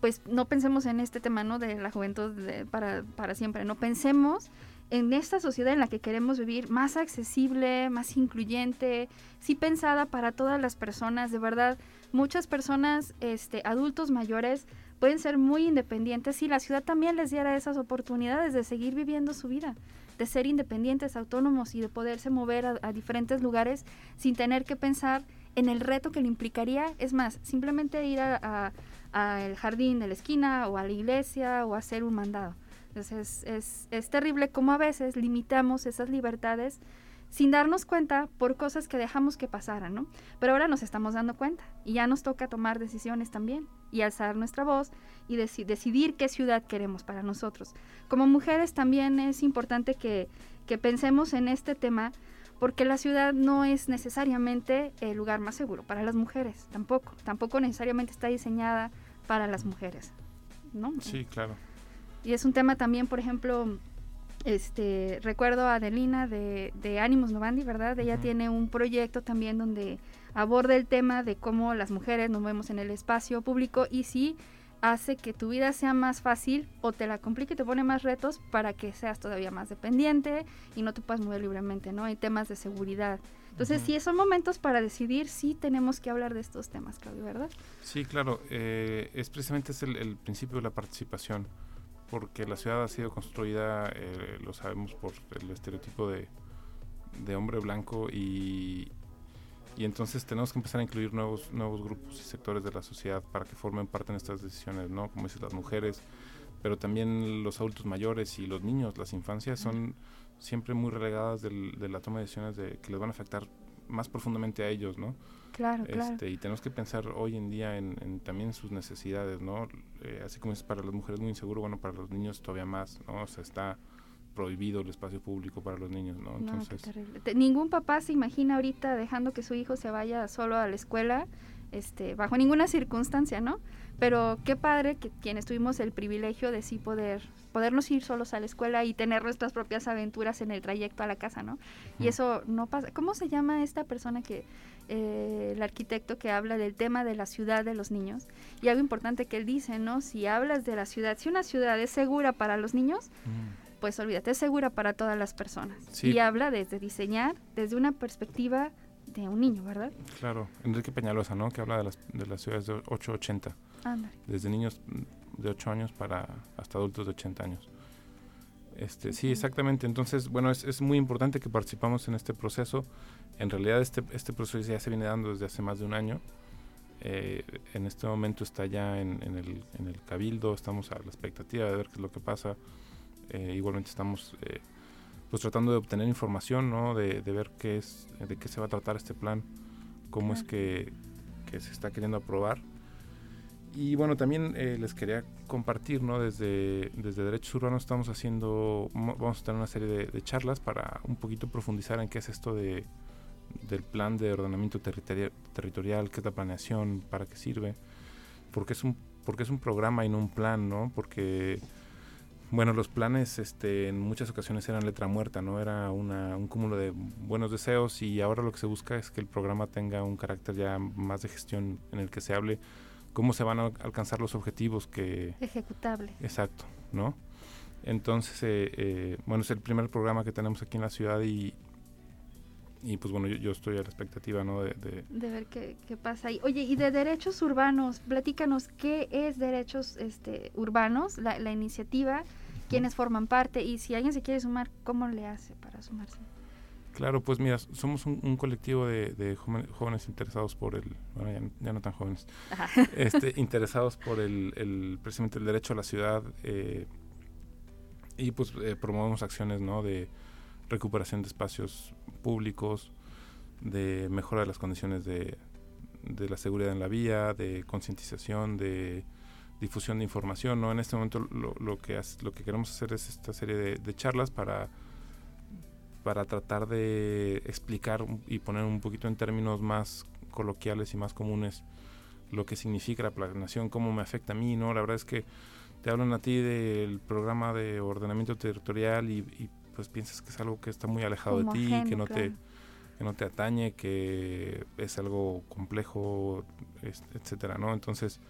pues no pensemos en este tema, ¿no? De la juventud para, para siempre. No pensemos en esta sociedad en la que queremos vivir más accesible, más incluyente, sí pensada para todas las personas, de verdad. Muchas personas, este, adultos mayores, pueden ser muy independientes si la ciudad también les diera esas oportunidades de seguir viviendo su vida, de ser independientes, autónomos y de poderse mover a, diferentes lugares sin tener que pensar en el reto que le implicaría, es más, simplemente ir al a, jardín de la esquina o a la iglesia o hacer un mandado. Entonces es, terrible cómo a veces limitamos esas libertades sin darnos cuenta por cosas que dejamos que pasaran, ¿no? Pero ahora nos estamos dando cuenta y ya nos toca tomar decisiones también y alzar nuestra voz y decidir qué ciudad queremos para nosotros. Como mujeres también es importante que, que pensemos en este tema porque la ciudad no es necesariamente el lugar más seguro para las mujeres, tampoco, tampoco necesariamente está diseñada para las mujeres, ¿no? Sí, claro. Y es un tema también, por ejemplo, este, recuerdo a Adelina de, de Ánimos Novandi, ¿verdad? Ella tiene un proyecto también donde aborda el tema de cómo las mujeres nos vemos en el espacio público y si hace que tu vida sea más fácil o te la complique y te pone más retos para que seas todavía más dependiente y no te puedas mover libremente, ¿no? Hay temas de seguridad Entonces, sí, son momentos para decidir si tenemos que hablar de estos temas, Claudio, ¿verdad? Sí, claro. Eh, es precisamente es el, principio de la participación, porque la ciudad ha sido construida, eh, lo sabemos, por el estereotipo de, de hombre blanco y, y entonces tenemos que empezar a incluir nuevos nuevos grupos y sectores de la sociedad para que formen parte de estas decisiones, ¿no? Como dicen las mujeres, pero también los adultos mayores y los niños, las infancias son siempre muy relegadas de la toma de decisiones de, que les van a afectar más profundamente a ellos, ¿no? Claro, claro. Este, y tenemos que pensar hoy en día en, también sus necesidades, ¿no? Eh, así como es para las mujeres muy inseguro, bueno, para los niños todavía más, ¿no? O sea, está prohibido el espacio público para los niños, ¿no? Entonces, Ningún papá se imagina ahorita dejando que su hijo se vaya solo a la escuela, este, bajo ninguna circunstancia, ¿no? Pero qué padre que quienes tuvimos el privilegio de sí poder podernos ir solos a la escuela y tener nuestras propias aventuras en el trayecto a la casa, ¿no? Y eso no pasa. ¿Cómo se llama esta persona que eh, el arquitecto que habla del tema de la ciudad de los niños? Y algo importante que él dice, ¿no? Si hablas de la ciudad, si una ciudad es segura para los niños, pues olvídate, es segura para todas las personas. Y habla desde diseñar desde una perspectiva de un niño, ¿verdad? Claro, Enrique Peñalosa, ¿no? Que habla de las, de las ciudades de 880. Desde niños de 8 años para hasta adultos de 80 años. Este, Sí, exactamente. Entonces, bueno, es, es, muy importante que participamos en este proceso. En realidad, este, este proceso ya se viene dando desde hace más de un año. Eh, en este momento está ya en, en, el, en, el, cabildo, estamos a la expectativa de ver qué es lo que pasa. Eh, igualmente estamos eh, pues tratando de obtener información, ¿no? De, de, ver qué es, de qué se va a tratar este plan, cómo es que, que se está queriendo aprobar y bueno, también eh, les quería compartir, ¿no? Desde, desde Derechos Urbanos estamos haciendo, vamos a tener una serie de, charlas para un poquito profundizar en qué es esto de, del plan de ordenamiento territorial, territorial, qué es la planeación, para qué sirve, porque es un, porque es un programa y no un plan, ¿no? Porque, bueno, los planes este, en muchas ocasiones eran letra muerta, ¿no? Era una, un cúmulo de buenos deseos y ahora lo que se busca es que el programa tenga un carácter ya más de gestión en el que se hable cómo se van a alcanzar los objetivos que... Ejecutable. Exacto, ¿no? Entonces, eh, eh, bueno, es el primer programa que tenemos aquí en la ciudad y, y pues bueno, yo, estoy a la expectativa, ¿no? De, de, ver qué, qué, pasa ahí. Oye, y de derechos urbanos, platícanos, ¿qué es derechos este, urbanos, la, la iniciativa, quiénes forman parte y si alguien se quiere sumar, ¿cómo le hace para sumarse? Claro, pues mira, somos un, colectivo de, jóvenes interesados por el, bueno, ya, no tan jóvenes, este, interesados por el, precisamente el derecho a la ciudad eh, y pues eh, promovemos acciones, ¿no? De recuperación de espacios públicos, de mejora de las condiciones de, de la seguridad en la vía, de concientización, de difusión de información, ¿no? En este momento lo, lo que lo que queremos hacer es esta serie de charlas para para tratar de explicar y poner un poquito en términos más coloquiales y más comunes lo que significa la planeación, cómo me afecta a mí, ¿no? La verdad es que te hablan a ti del programa de ordenamiento territorial y, pues piensas que es algo que está muy alejado de ti, que no te que no te atañe, que es algo complejo, etcétera, ¿no? Entonces,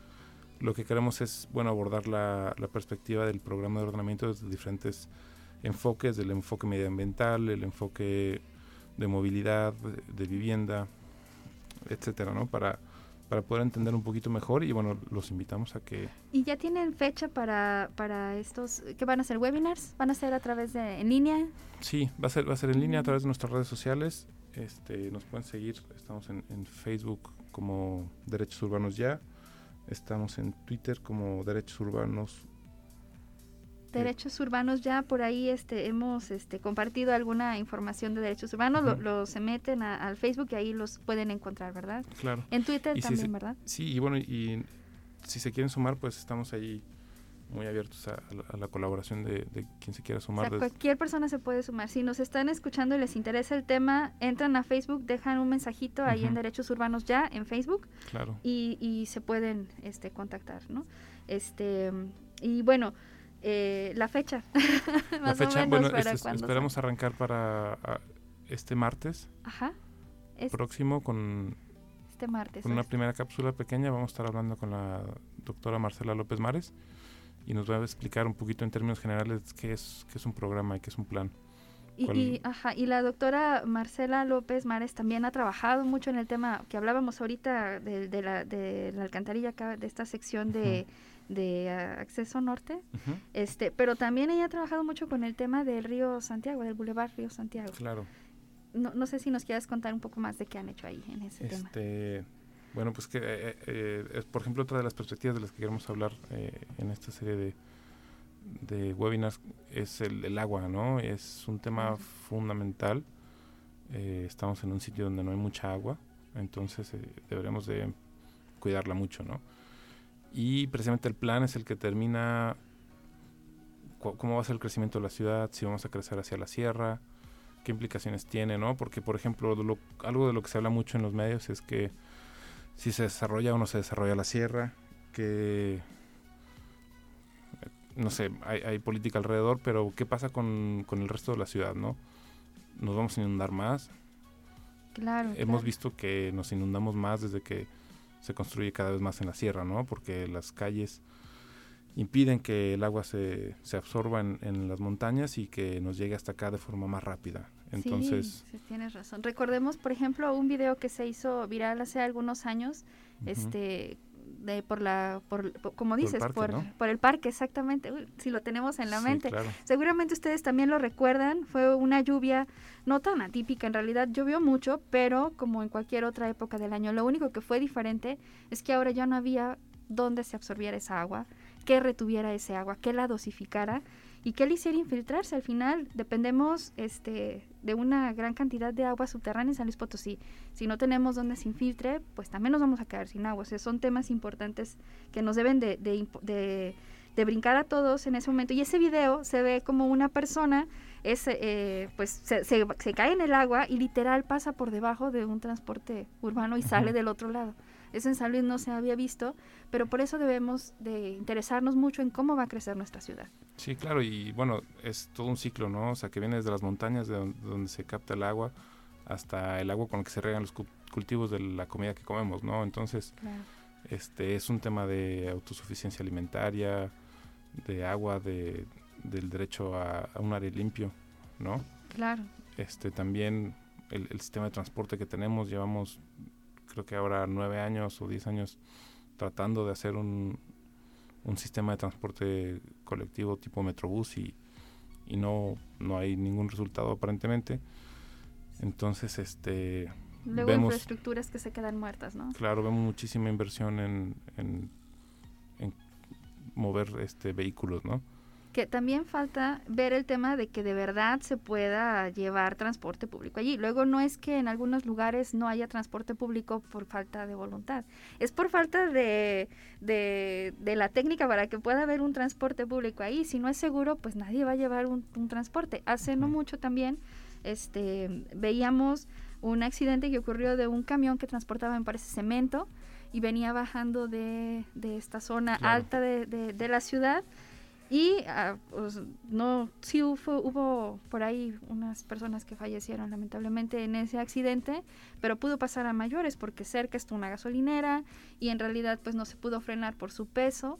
lo que queremos es, bueno, abordar la, la perspectiva del programa de ordenamiento desde diferentes enfoques del enfoque medioambiental, el enfoque de movilidad, de, vivienda, etcétera, ¿no? Para, para poder entender un poquito mejor y bueno, los invitamos a que... ¿Y ya tienen fecha para, para estos, que van a ser webinars? ¿Van a ser a través de, en línea? Sí, va a ser, va a ser en línea a través de nuestras redes sociales. Este, nos pueden seguir, estamos en, en Facebook como Derechos Urbanos Ya, estamos en Twitter como Derechos Urbanos derechos urbanos ya por ahí este hemos este compartido alguna información de derechos urbanos lo, se meten al Facebook y ahí los pueden encontrar verdad claro en Twitter también verdad sí y bueno y si se quieren sumar pues estamos ahí muy abiertos a, la, colaboración de, quien se quiera sumar. cualquier persona se puede sumar. Si nos están escuchando y les interesa el tema, entran a Facebook, dejan un mensajito ahí en Derechos Urbanos ya en Facebook. Claro. Y, y se pueden este, contactar, ¿no? Este, y bueno, eh, la fecha. la fecha, bueno, esperamos arrancar para este martes. Ajá. próximo con, este martes, con una primera cápsula pequeña. Vamos a estar hablando con la doctora Marcela López Mares y nos va a explicar un poquito en términos generales qué es, qué es un programa y qué es un plan. Y, ajá, y la doctora Marcela López Mares también ha trabajado mucho en el tema que hablábamos ahorita de, de, la, de la alcantarilla acá, de esta sección de, de acceso norte, este, pero también ella ha trabajado mucho con el tema del río Santiago, del Boulevard Río Santiago. Claro. No, no sé si nos quieras contar un poco más de qué han hecho ahí en ese tema. Este, bueno, pues que, eh, eh, por ejemplo, otra de las perspectivas de las que queremos hablar eh, en esta serie de, de webinars es el, agua, ¿no? Es un tema fundamental. Eh, estamos en un sitio donde no hay mucha agua, entonces eh, deberemos de cuidarla mucho, ¿no? Y precisamente el plan es el que termina cómo va a ser el crecimiento de la ciudad, si vamos a crecer hacia la sierra, qué implicaciones tiene, ¿no? Porque, por ejemplo, algo de lo que se habla mucho en los medios es que si se desarrolla o no se desarrolla la sierra, que no sé, hay, política alrededor, pero ¿qué pasa con, el resto de la ciudad, no? ¿Nos vamos a inundar más? Claro. Hemos visto que nos inundamos más desde que se construye cada vez más en la sierra, ¿no? Porque las calles impiden que el agua se, se absorba en, las montañas y que nos llegue hasta acá de forma más rápida. Entonces, sí, tienes razón. Recordemos, por ejemplo, un video que se hizo viral hace algunos años, este de por la por, como dices por, por, el parque exactamente. Si lo tenemos en la mente. seguramente ustedes también lo recuerdan fue una lluvia no tan atípica en realidad llovió mucho pero como en cualquier otra época del año lo único que fue diferente es que ahora ya no había dónde se absorbiera esa agua que retuviera ese agua que la dosificara y que le hiciera infiltrarse. Al final dependemos este, de una gran cantidad de agua subterránea en San Luis Potosí. Si no tenemos donde se infiltre, pues también nos vamos a quedar sin agua. O sea, son temas importantes que nos deben de, de, de, brincar a todos en ese momento. Y ese video se ve como una persona es, eh, pues se, se, cae en el agua y literal pasa por debajo de un transporte urbano y sale del otro lado. Eso en San Luis no se había visto, pero por eso debemos de interesarnos mucho en cómo va a crecer nuestra ciudad. Sí, claro, y bueno, es todo un ciclo, ¿no? O sea, que viene desde las montañas, de donde, se capta el agua, hasta el agua con el que se regan los cultivos de la comida que comemos, ¿no? Entonces, este es un tema de autosuficiencia alimentaria, de agua, de, del derecho a, un aire limpio, ¿no? Claro. Este también el, el, sistema de transporte que tenemos, llevamos creo que ahora nueve años o diez años tratando de hacer un, un sistema de transporte colectivo tipo Metrobús y, y no, no hay ningún resultado aparentemente. Entonces, este... Luego infraestructuras que se quedan muertas, ¿no? Claro, vemos muchísima inversión en, en, en mover este vehículos, ¿no? Que también falta ver el tema de que de verdad se pueda llevar transporte público allí. Luego no es que en algunos lugares no haya transporte público por falta de voluntad, es por falta de, de, la técnica para que pueda haber un transporte público ahí. Si no es seguro, pues nadie va a llevar un, transporte. Hace no mucho también este, veíamos un accidente que ocurrió de un camión que transportaba, me parece, cemento y venía bajando de, de esta zona alta de, de la ciudad y ah, pues, no, sí hubo, hubo por ahí unas personas que fallecieron lamentablemente en ese accidente, pero pudo pasar a mayores porque cerca está una gasolinera y en realidad pues no se pudo frenar por su peso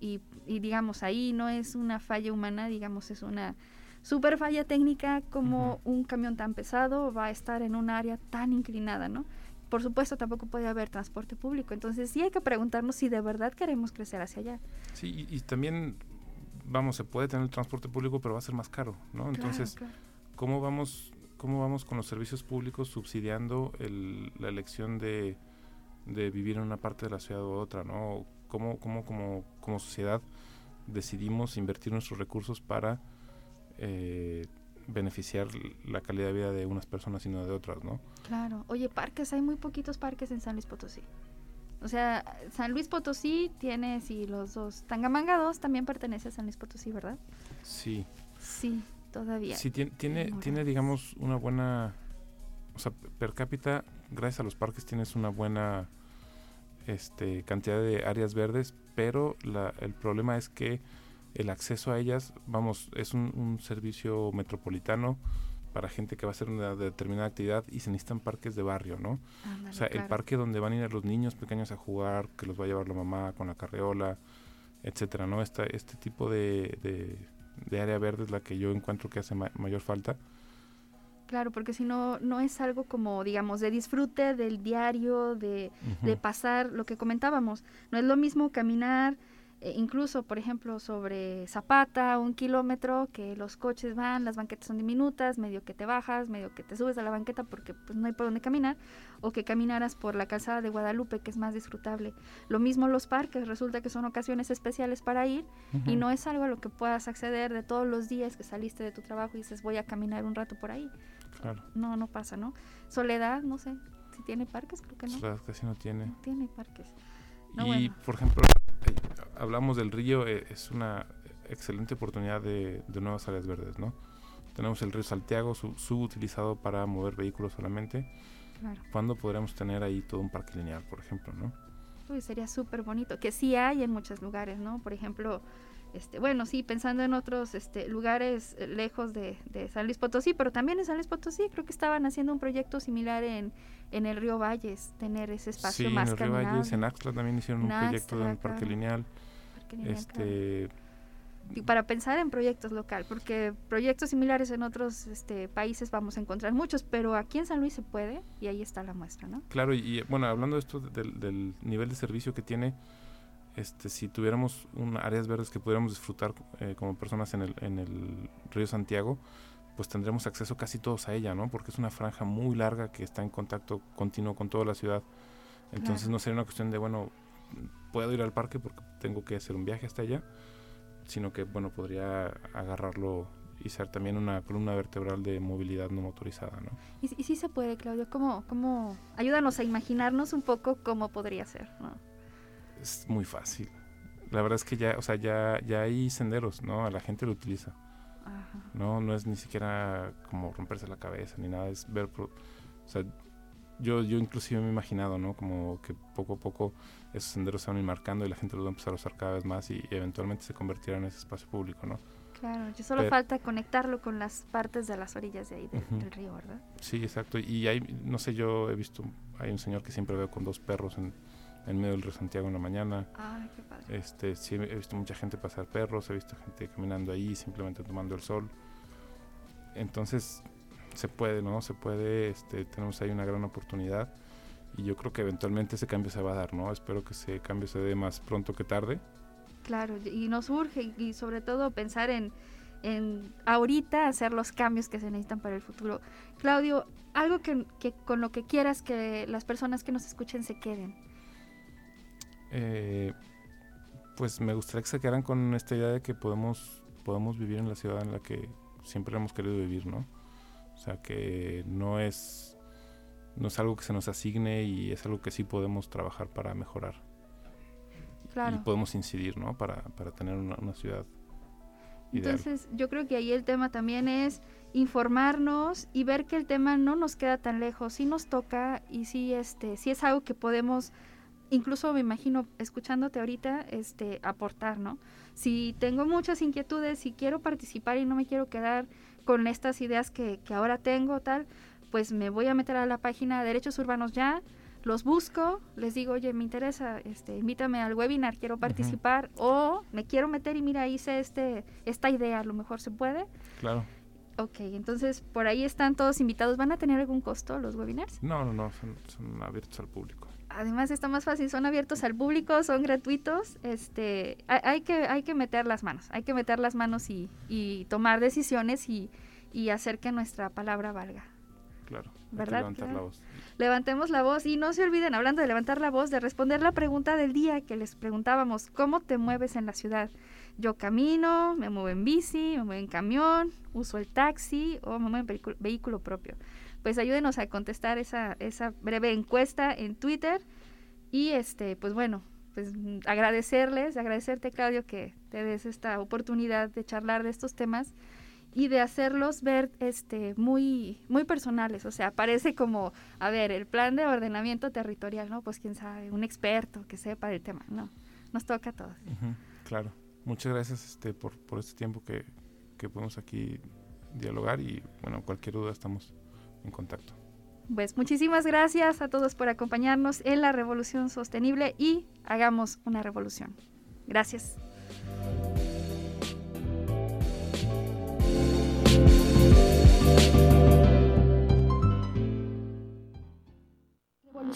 y, y digamos ahí no es una falla humana, digamos es una super falla técnica como un camión tan pesado va a estar en un área tan inclinada, ¿no? Por supuesto, tampoco puede haber transporte público. Entonces, sí hay que preguntarnos si de verdad queremos crecer hacia allá. Sí, y, y también vamos, se puede tener el transporte público, pero va a ser más caro, ¿no? Entonces, ¿cómo vamos cómo vamos con los servicios públicos subsidiando la elección de, vivir en una parte de la ciudad u otra, ¿no? ¿Cómo, cómo como, como sociedad decidimos invertir nuestros recursos para eh, beneficiar la calidad de vida de unas personas y no de otras, ¿no? Claro. Oye, parques, hay muy poquitos parques en San Luis Potosí. O sea, San Luis Potosí tiene, sí, los dos. Tangamanga 2 también pertenece a San Luis Potosí, ¿verdad? Sí. Sí, todavía. Sí, tiene, tiene, tiene, digamos, una buena... O sea, per cápita, gracias a los parques tienes una buena este, cantidad de áreas verdes, pero la, el problema es que el acceso a ellas, vamos, es un, un servicio metropolitano para gente que va a hacer una determinada actividad y se necesitan parques de barrio, ¿no? o sea, el parque donde van a ir los niños pequeños a jugar, que los va a llevar la mamá con la carreola, etcétera, ¿no? Esta, este tipo de, de, área verde es la que yo encuentro que hace mayor falta Claro, porque si no, no es algo como, digamos, de disfrute del diario, de, de pasar lo que comentábamos. No es lo mismo caminar eh, incluso, por ejemplo, sobre Zapata, un kilómetro, que los coches van, las banquetas son diminutas, medio que te bajas, medio que te subes a la banqueta porque pues, no hay por dónde caminar, o que caminaras por la calzada de Guadalupe, que es más disfrutable. Lo mismo los parques, resulta que son ocasiones especiales para ir y no es algo a lo que puedas acceder de todos los días que saliste de tu trabajo y dices voy a caminar un rato por ahí. Claro. No, no pasa, ¿no? Soledad, no sé, si tiene parques, creo que no. Soledad casi no tiene. No tiene parques. y, por ejemplo, hablamos del río, eh, es una excelente oportunidad de, nuevas áreas verdes, ¿no? Tenemos el río Santiago, subutilizado para mover vehículos solamente. Claro. ¿Cuándo podremos tener ahí todo un parque lineal, por ejemplo, no? Uy, sería súper bonito, que sí hay en muchos lugares, ¿no? Por ejemplo, este, bueno, sí, pensando en otros este, lugares eh, lejos de, San Luis Potosí, pero también en San Luis Potosí creo que estaban haciendo un proyecto similar en, en el río Valles, tener ese espacio sí, más en el río Valles, en Axtla también hicieron un proyecto de un parque lineal. este para pensar en proyectos local, porque proyectos similares en otros este, países vamos a encontrar muchos, pero aquí en San Luis se puede y ahí está la muestra, ¿no? Claro, y, bueno, hablando de esto del, del nivel de servicio que tiene, este, si tuviéramos un, áreas verdes que pudiéramos disfrutar eh, como personas en el, en el río Santiago, pues tendremos acceso casi todos a ella, ¿no? Porque es una franja muy larga que está en contacto continuo con toda la ciudad. Entonces no sería una cuestión de, bueno, puedo ir al parque porque tengo que hacer un viaje hasta allá, sino que, bueno, podría agarrarlo y ser también una columna vertebral de movilidad no motorizada, ¿no? Y, sí se puede, Claudio, ¿cómo, cómo, ayúdanos a imaginarnos un poco cómo podría ser, ¿no? Es muy fácil. La verdad es que ya, o sea, ya, ya hay senderos, ¿no? La gente lo utiliza. No, no es ni siquiera como romperse la cabeza ni nada, es ver, o sea, yo, yo inclusive me he imaginado, ¿no? Como que poco a poco esos senderos se van a ir marcando y la gente los va a empezar a usar cada vez más y eventualmente se convertirá en ese espacio público, ¿no? Claro, ya solo falta conectarlo con las partes de las orillas de ahí del, río, ¿verdad? Sí, exacto. Y hay, no sé, yo he visto, hay un señor que siempre veo con dos perros en, en medio del río Santiago en la mañana. qué padre. Este, sí, he visto mucha gente pasar perros, he visto gente caminando ahí, simplemente tomando el sol. Entonces, se puede, ¿no? Se puede, este, tenemos ahí una gran oportunidad y yo creo que eventualmente ese cambio se va a dar, ¿no? Espero que ese cambio se dé más pronto que tarde. Claro, y nos urge y sobre todo pensar en, en ahorita hacer los cambios que se necesitan para el futuro. Claudio, algo que, que con lo que quieras que las personas que nos escuchen se queden. Eh, pues me gustaría que se quedaran con esta idea de que podemos, podemos vivir en la ciudad en la que siempre hemos querido vivir, ¿no? O sea, que no es, no es algo que se nos asigne y es algo que sí podemos trabajar para mejorar. Y podemos incidir, ¿no? Para, para tener una, una ciudad Ideal. Entonces, yo creo que ahí el tema también es informarnos y ver que el tema no nos queda tan lejos, sí nos toca y sí este, sí es algo que podemos incluso me imagino escuchándote ahorita, este, aportar, ¿no? Si tengo muchas inquietudes, si quiero participar y no me quiero quedar con estas ideas que, que ahora tengo, tal, pues me voy a meter a la página Derechos Urbanos Ya, los busco, les digo, oye, me interesa, este, invítame al webinar, quiero participar, o me quiero meter y mira, hice este, esta idea, a lo mejor se puede. Claro. Ok, entonces por ahí están todos invitados. ¿Van a tener algún costo los webinars? No, no, no, son abiertos al público además está más fácil, son abiertos al público, son gratuitos, este, hay, que, hay que meter las manos, hay que meter las manos y, y tomar decisiones y, y, hacer que nuestra palabra valga. Claro, ¿verdad? levantar la voz. Levantemos la voz y no se olviden, hablando de levantar la voz, de responder la pregunta del día que les preguntábamos, ¿cómo te mueves en la ciudad? Yo camino, me muevo en bici, me muevo en camión, uso el taxi o me muevo en vehículo propio pues ayúdenos a contestar esa, esa breve encuesta en Twitter. Y este, pues bueno, pues agradecerles, agradecerte Claudio que te des esta oportunidad de charlar de estos temas y de hacerlos ver este muy muy personales, o sea, parece como, a ver, el plan de ordenamiento territorial, ¿no? Pues quién sabe, un experto que sepa del tema, no, nos toca a todos. claro, muchas gracias este por, por este tiempo que, que podemos aquí dialogar y bueno, cualquier duda estamos en contacto. Pues muchísimas gracias a todos por acompañarnos en la revolución sostenible y hagamos una revolución. Gracias.